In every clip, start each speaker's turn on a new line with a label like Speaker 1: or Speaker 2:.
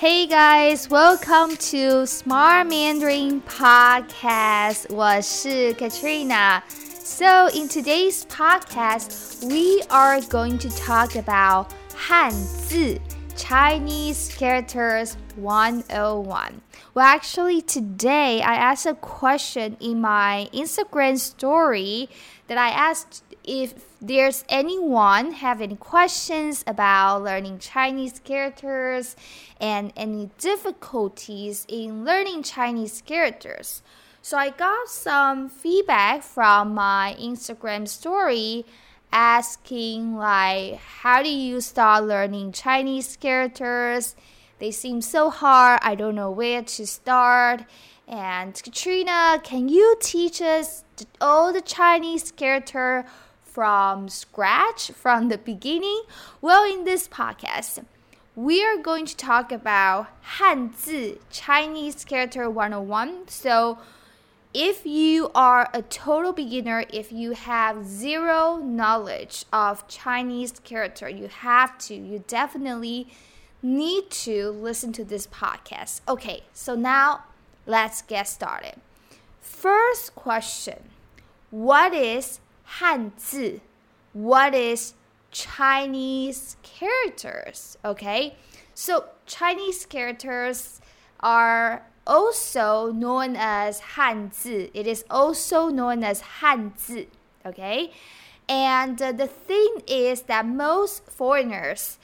Speaker 1: Hey guys, welcome to Smart Mandarin Podcast. 我是 Katrina. So in today's podcast, we are going to talk about 汉字 Chinese characters 101. Well, actually, today I asked a question in my Instagram story that I asked if there's anyone have any questions about learning Chinese characters and any difficulties in learning Chinese characters. So I got some feedback from my Instagram story asking like how do you start learning Chinese characters? They seem so hard. I don't know where to start. And Katrina, can you teach us all the Chinese character from scratch, from the beginning? Well, in this podcast, we are going to talk about Hanzi, Chinese character 101. So, if you are a total beginner, if you have zero knowledge of Chinese character, you have to, you definitely need to listen to this podcast. Okay, so now let's get started. First question What is 汉字 what is Chinese characters? Okay so Chinese characters are also known as Hanzi. It is also known as Hanzi okay? And uh, the thing is that most foreigners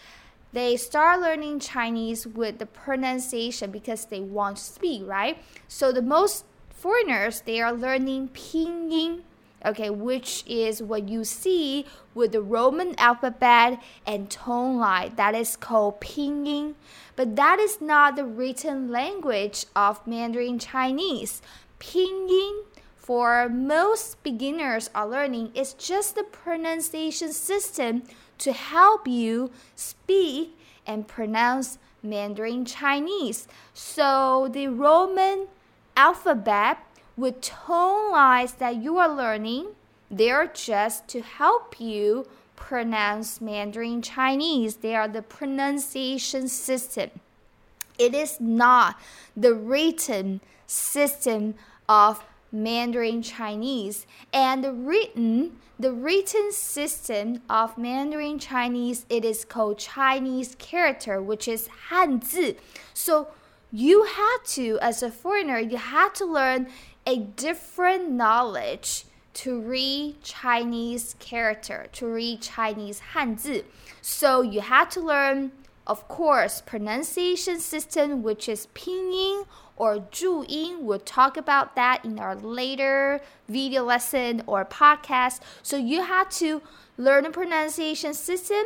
Speaker 1: they start learning Chinese with the pronunciation because they want to speak, right? So the most foreigners they are learning pinyin okay, which is what you see with the Roman alphabet and tone line. That is called pinyin. But that is not the written language of Mandarin Chinese. Pinyin for most beginners are learning is just the pronunciation system to help you speak and pronounce Mandarin Chinese. So the Roman alphabet with tone lines that you are learning, they're just to help you pronounce Mandarin Chinese. They are the pronunciation system. It is not the written system of Mandarin Chinese. And the written, the written system of Mandarin Chinese, it is called Chinese character, which is Hanzi. So you had to, as a foreigner, you had to learn a different knowledge to read Chinese character, to read Chinese Hanzi. So you had to learn, of course, pronunciation system, which is pinyin or zhuyin. We'll talk about that in our later video lesson or podcast. So you had to learn a pronunciation system.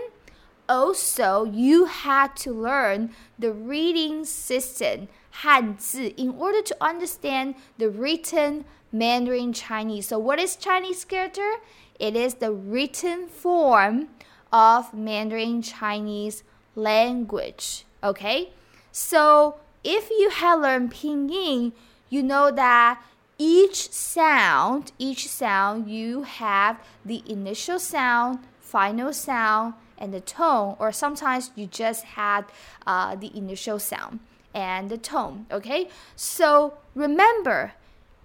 Speaker 1: Also, you had to learn the reading system 汉字 in order to understand the written Mandarin Chinese. So, what is Chinese character? It is the written form of Mandarin Chinese language. Okay? So, if you have learned Pinyin, you know that each sound, each sound, you have the initial sound, final sound, and the tone, or sometimes you just had uh, the initial sound and the tone. Okay, so remember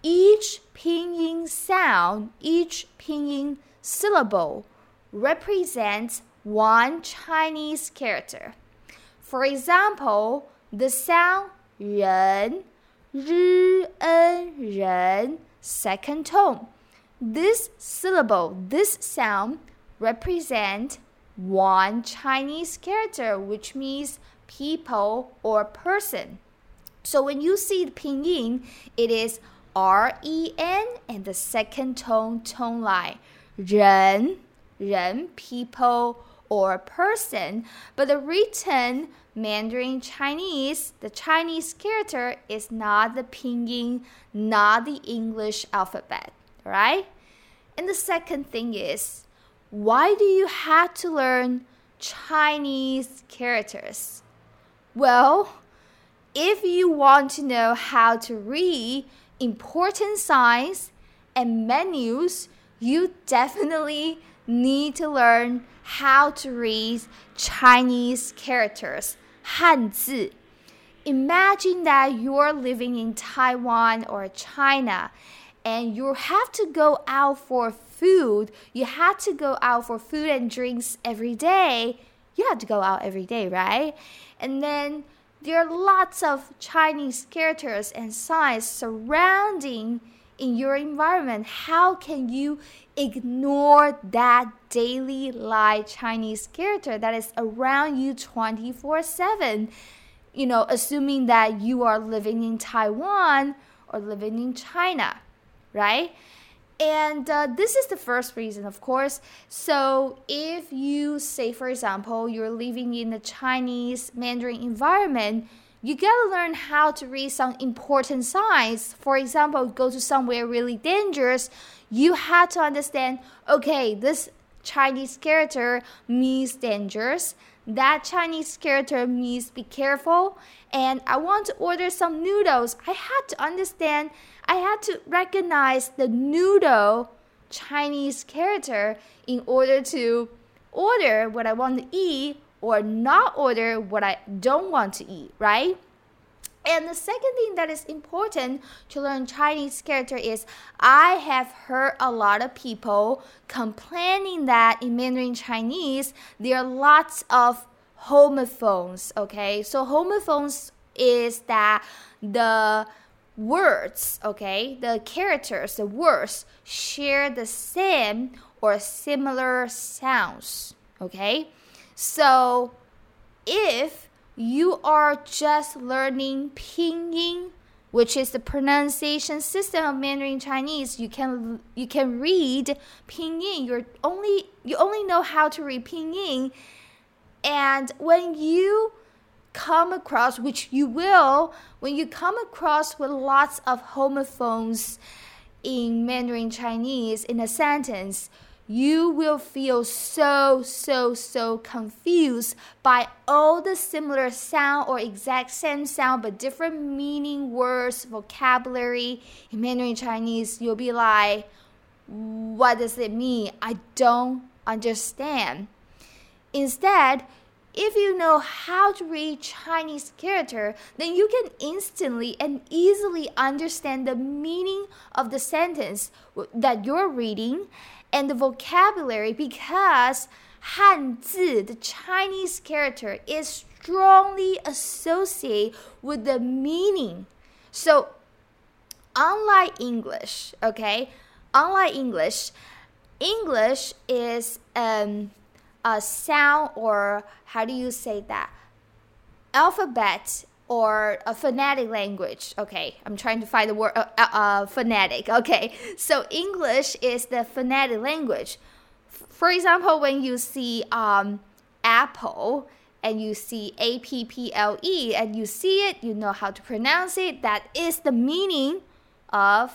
Speaker 1: each pinyin sound, each pinyin syllable represents one Chinese character. For example, the sound 人,日恩人 second tone. This syllable, this sound represent one Chinese character, which means people or person. So when you see the pinyin, it is R E N and the second tone tone line. 人,人 people or person. But the written Mandarin Chinese, the Chinese character is not the pinyin, not the English alphabet, right? And the second thing is, why do you have to learn Chinese characters? Well, if you want to know how to read important signs and menus, you definitely need to learn how to read Chinese characters, 汉字. imagine that you're living in Taiwan or China and you have to go out for food. You have to go out for food and drinks every day. You have to go out every day, right? And then there are lots of Chinese characters and signs surrounding in your environment. How can you ignore that daily life Chinese character that is around you 24 7? You know, assuming that you are living in Taiwan or living in China, right? And uh, this is the first reason, of course. So, if you say, for example, you're living in a Chinese Mandarin environment, you gotta learn how to read some important signs. For example, go to somewhere really dangerous, you have to understand okay, this Chinese character means dangerous. That Chinese character means be careful. And I want to order some noodles. I had to understand, I had to recognize the noodle Chinese character in order to order what I want to eat or not order what I don't want to eat, right? And the second thing that is important to learn Chinese character is I have heard a lot of people complaining that in Mandarin Chinese there are lots of homophones, okay? So homophones is that the words, okay, the characters, the words share the same or similar sounds, okay? So if you are just learning pinyin, which is the pronunciation system of Mandarin Chinese, you can you can read pinyin. You're only you only know how to read pinyin, and when you come across, which you will, when you come across with lots of homophones in Mandarin Chinese in a sentence, you will feel so, so, so confused by all the similar sound or exact same sound but different meaning words, vocabulary in Mandarin Chinese. You'll be like, what does it mean? I don't understand. Instead, if you know how to read Chinese character, then you can instantly and easily understand the meaning of the sentence that you're reading and the vocabulary because Hanzi, the Chinese character, is strongly associated with the meaning. So, unlike English, okay, unlike English, English is um, a sound or how do you say that? Alphabet or a phonetic language. Okay, I'm trying to find the word uh, uh, uh, phonetic. Okay, so English is the phonetic language. For example, when you see um, apple and you see A P P L E and you see it, you know how to pronounce it. That is the meaning of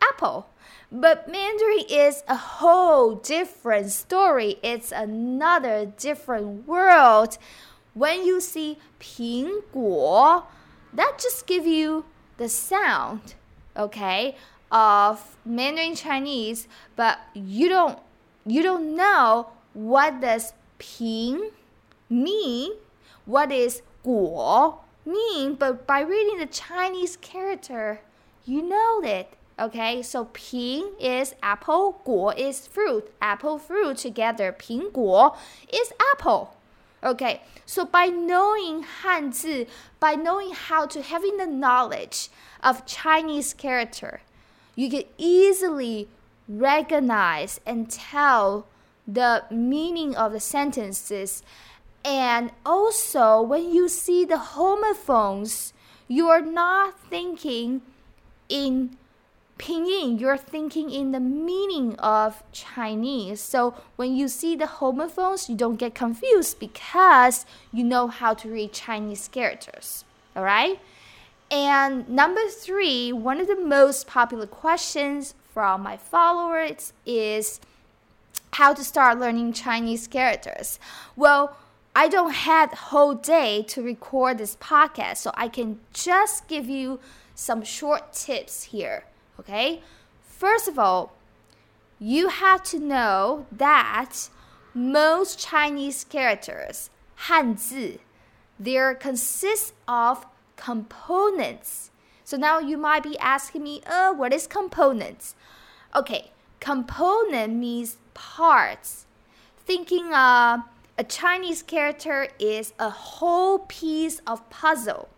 Speaker 1: apple. But Mandarin is a whole different story. It's another different world when you see 苹果, that just give you the sound, okay, of Mandarin Chinese, but you don't you don't know what does 平 mean, what is 果 mean, but by reading the Chinese character, you know it. Okay, so 平 is apple, 果 is fruit. Apple fruit together, 苹果 is apple. Okay, so by knowing Hanzi, by knowing how to having the knowledge of Chinese character, you can easily recognize and tell the meaning of the sentences. And also, when you see the homophones, you are not thinking in pinyin, you're thinking in the meaning of Chinese. So when you see the homophones, you don't get confused because you know how to read Chinese characters. All right? And number three, one of the most popular questions from my followers is how to start learning Chinese characters. Well, I don't have whole day to record this podcast, so I can just give you some short tips here. Okay? First of all, you have to know that most Chinese characters, 汉字, they consist of components. So now you might be asking me, uh, what is components? Okay, component means parts. Thinking uh, a Chinese character is a whole piece of puzzle.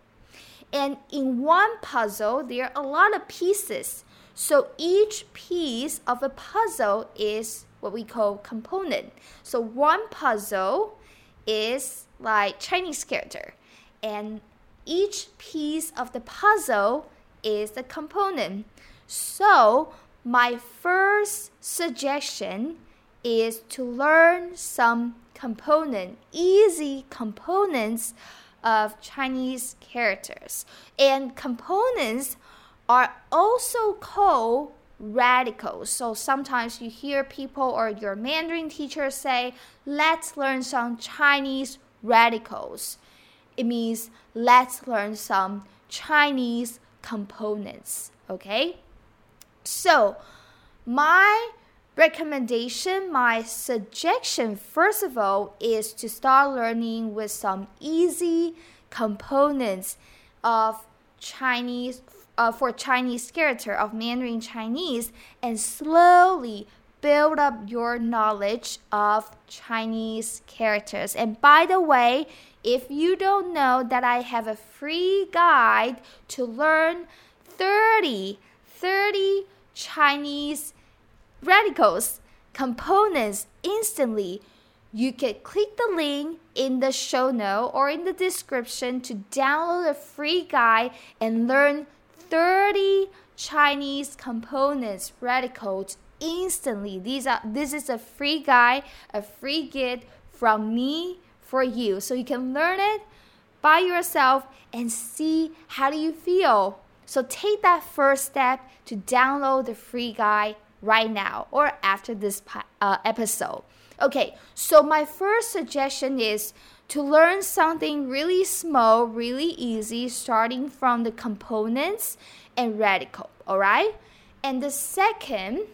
Speaker 1: And in one puzzle, there are a lot of pieces. So each piece of a puzzle is what we call component. So one puzzle is like Chinese character, and each piece of the puzzle is the component. So my first suggestion is to learn some component, easy components of Chinese characters. And components are also called radicals. So sometimes you hear people or your Mandarin teacher say, let's learn some Chinese radicals. It means let's learn some Chinese components. Okay? So, my recommendation, my suggestion, first of all, is to start learning with some easy components of Chinese uh, for Chinese character of Mandarin Chinese and slowly build up your knowledge of Chinese characters. And by the way, if you don't know that I have a free guide to learn 30 30 Chinese radicals components instantly, you can click the link in the show note or in the description to download a free guide and learn 30 Chinese components radicals instantly. These are this is a free guide, a free gift from me for you. So you can learn it by yourself and see how do you feel. So take that first step to download the free guide right now or after this uh, episode. Okay, so my first suggestion is to learn something really small, really easy, starting from the components and radical, all right? And the second,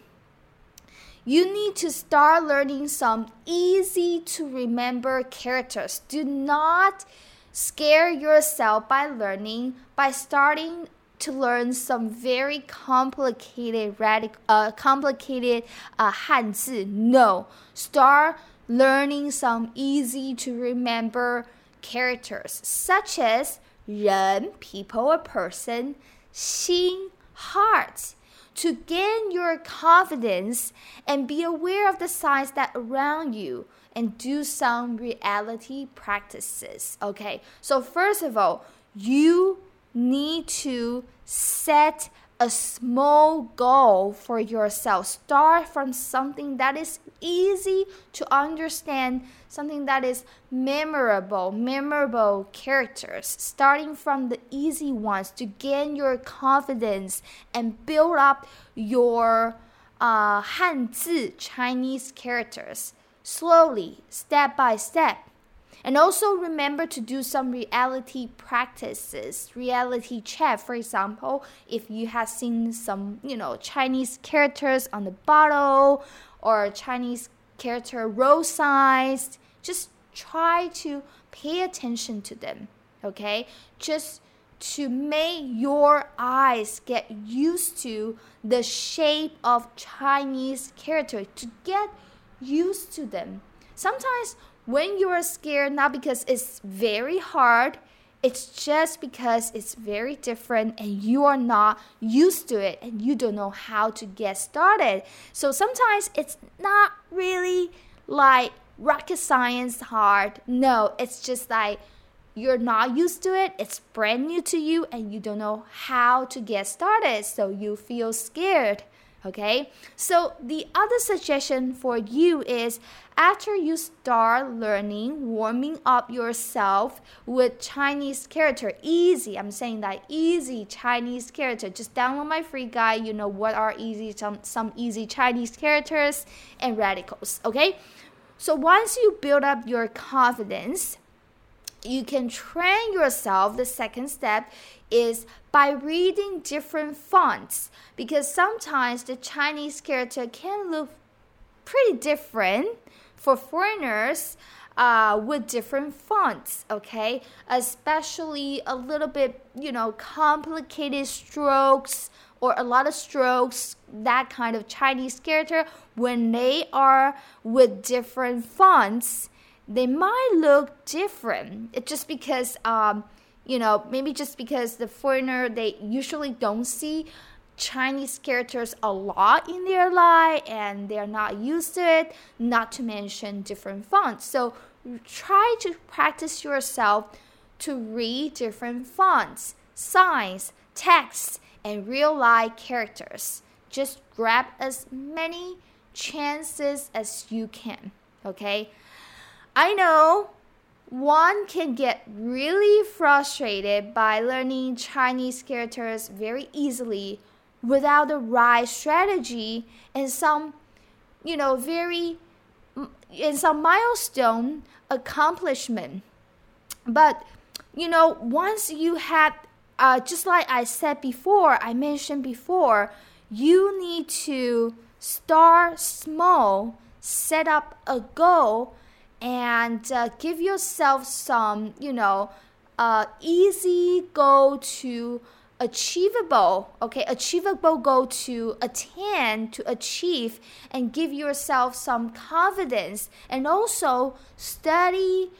Speaker 1: you need to start learning some easy to remember characters. Do not scare yourself by learning by starting to learn some very complicated radical uh, complicated uh, Hanzi. No, start learning some easy to remember characters such as 人 people a person 心 heart. To gain your confidence and be aware of the signs that around you and do some reality practices okay? So first of all you need to set a small goal for yourself. Start from something that is easy to understand, something that is memorable, memorable characters, starting from the easy ones to gain your confidence and build up your uh, Hanzi Chinese characters slowly, step by step. And also remember to do some reality practices, reality check. For example, if you have seen some, you know, Chinese characters on the bottle or Chinese character road signs, just try to pay attention to them. Okay? Just to make your eyes get used to the shape of Chinese character, to get used to them. Sometimes when you are scared, not because it's very hard, it's just because it's very different and you are not used to it and you don't know how to get started. So sometimes it's not really like rocket science hard. No, it's just like you're not used to it, it's brand new to you, and you don't know how to get started. So you feel scared. Okay, so the other suggestion for you is after you start learning, warming up yourself with Chinese character, easy. I'm saying that easy Chinese character. Just download my free guide. You know what are easy some some easy Chinese characters and radicals. Okay, so once you build up your confidence you can train yourself. The second step is by reading different fonts because sometimes the Chinese character can look pretty different for foreigners. uh, with different fonts, okay? Especially a little bit, you know, complicated strokes or a lot of strokes, that kind of Chinese character, when they are with different fonts, they might look different. It's just because, um, you know, maybe just because the foreigner, they usually don't see Chinese characters a lot in their life and they're not used to it, not to mention different fonts. So try to practice yourself to read different fonts, signs, texts, and real life characters. Just grab as many chances as you can, okay? I know one can get really frustrated by learning Chinese characters very easily without the right strategy and some, you know, very, and some milestone accomplishment. But, you know, once you had, uh, just like I said before, I mentioned before, you need to start small, set up a goal, and uh, give yourself some, you know, uh, easy goal to achievable okay? Achievable goal to attain to achieve and give yourself some confidence. And also study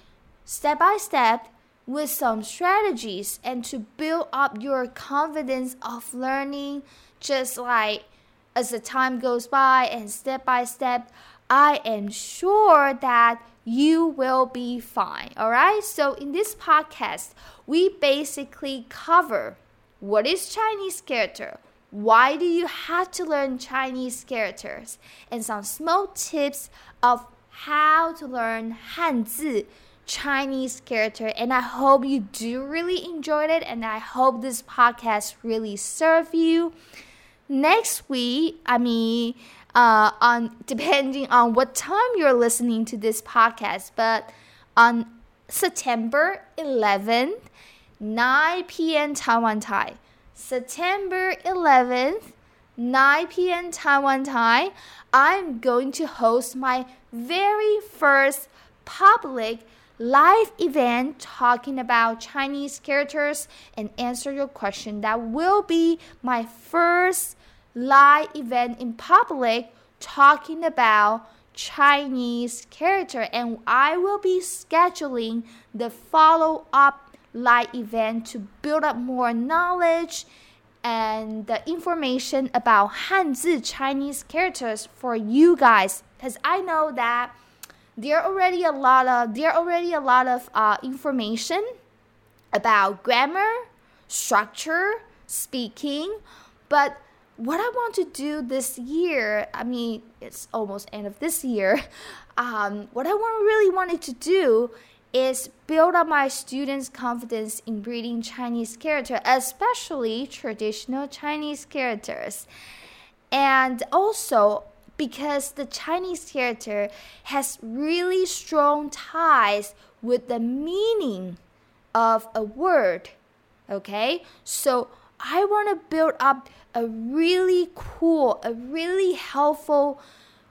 Speaker 1: step by step with some strategies and to build up your confidence of learning just like as the time goes by and step by step i am sure that you will be fine all right so in this podcast we basically cover what is Chinese character? Why do you have to learn Chinese characters? And some small tips of how to learn Hanzi Chinese character. And I hope you do really enjoyed it. And I hope this podcast really served you. Next week, I mean, uh, on depending on what time you're listening to this podcast, but on September 11th 9 p.m. Taiwan time. September 11th, 9 p.m. Taiwan time, I'm going to host my very first public live event talking about Chinese characters and answer your question. That will be my first live event in public talking about Chinese character and I will be scheduling the follow up live event to build up more knowledge and the information about Hanzi Chinese characters for you guys because I know that there are already a lot of there are already a lot of uh, information about grammar, structure, speaking, but what I want to do this year, I mean, it's almost end of this year. Um, what I want really wanted to do is build up my students' confidence in reading Chinese character, especially traditional Chinese characters. And also because the Chinese character has really strong ties with the meaning of a word. Okay? So I want to build up a really cool, a really helpful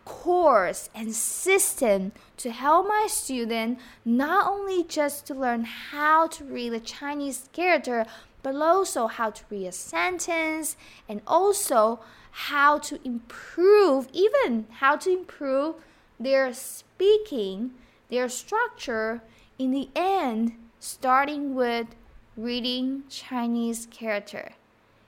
Speaker 1: course and system to help my student not only just to learn how to read a Chinese character, but also how to read a sentence and also how to improve, even how to improve their speaking, their structure in the end, starting with reading Chinese character.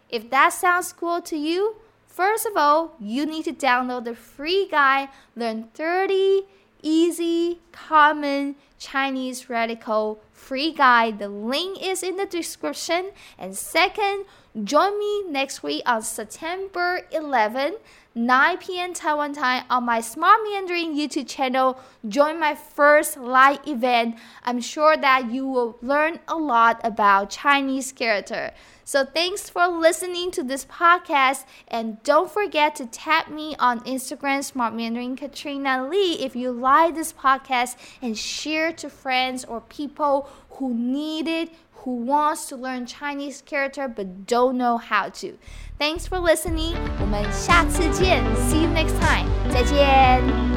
Speaker 1: If that sounds cool to you, First of all, you need to download the free guide, learn 30 easy, common Chinese radical free guide. The link is in the description. And second, join me next week on September 11, 9 p.m. Taiwan time on my Smart Mandarin YouTube channel. Join my first live event. I'm sure that you will learn a lot about Chinese character. So thanks for listening to this podcast and don't forget to tag me on Instagram Smart Mandarin Katrina Lee if you like this podcast and share to friends or people who need it, who wants to learn Chinese character but don't know how to. Thanks for listening. 我们下次见. See you next time. 再见.